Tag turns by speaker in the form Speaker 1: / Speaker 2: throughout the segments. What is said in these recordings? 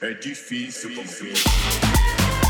Speaker 1: é difícil é confiar.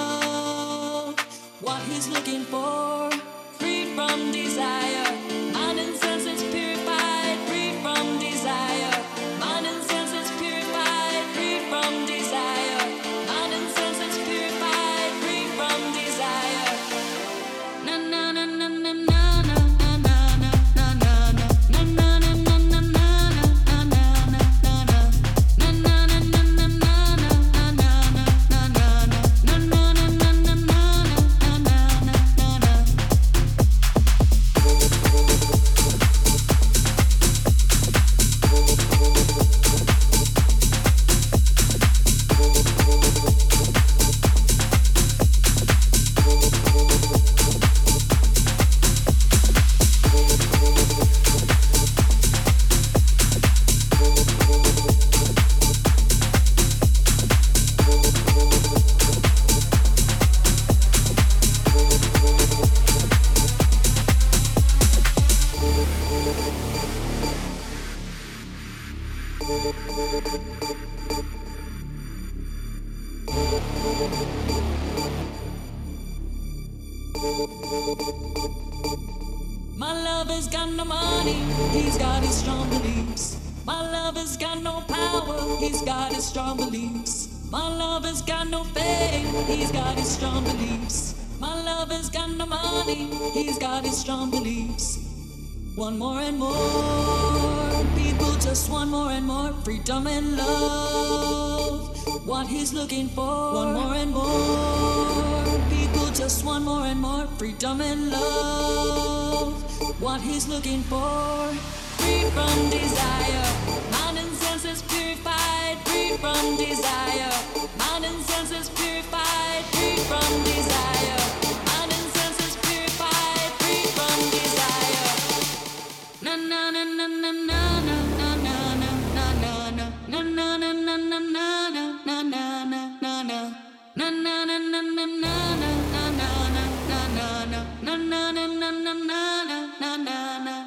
Speaker 2: what he's looking for, free from desire. he's got his strong beliefs. My lover's got no faith, he's got his strong beliefs. My lover's got no money, he's got his strong beliefs. One more and more people, just one more and more freedom and love. What he's looking for, one more and more people, just one more and more freedom and love. What he's looking for, free from desire na na na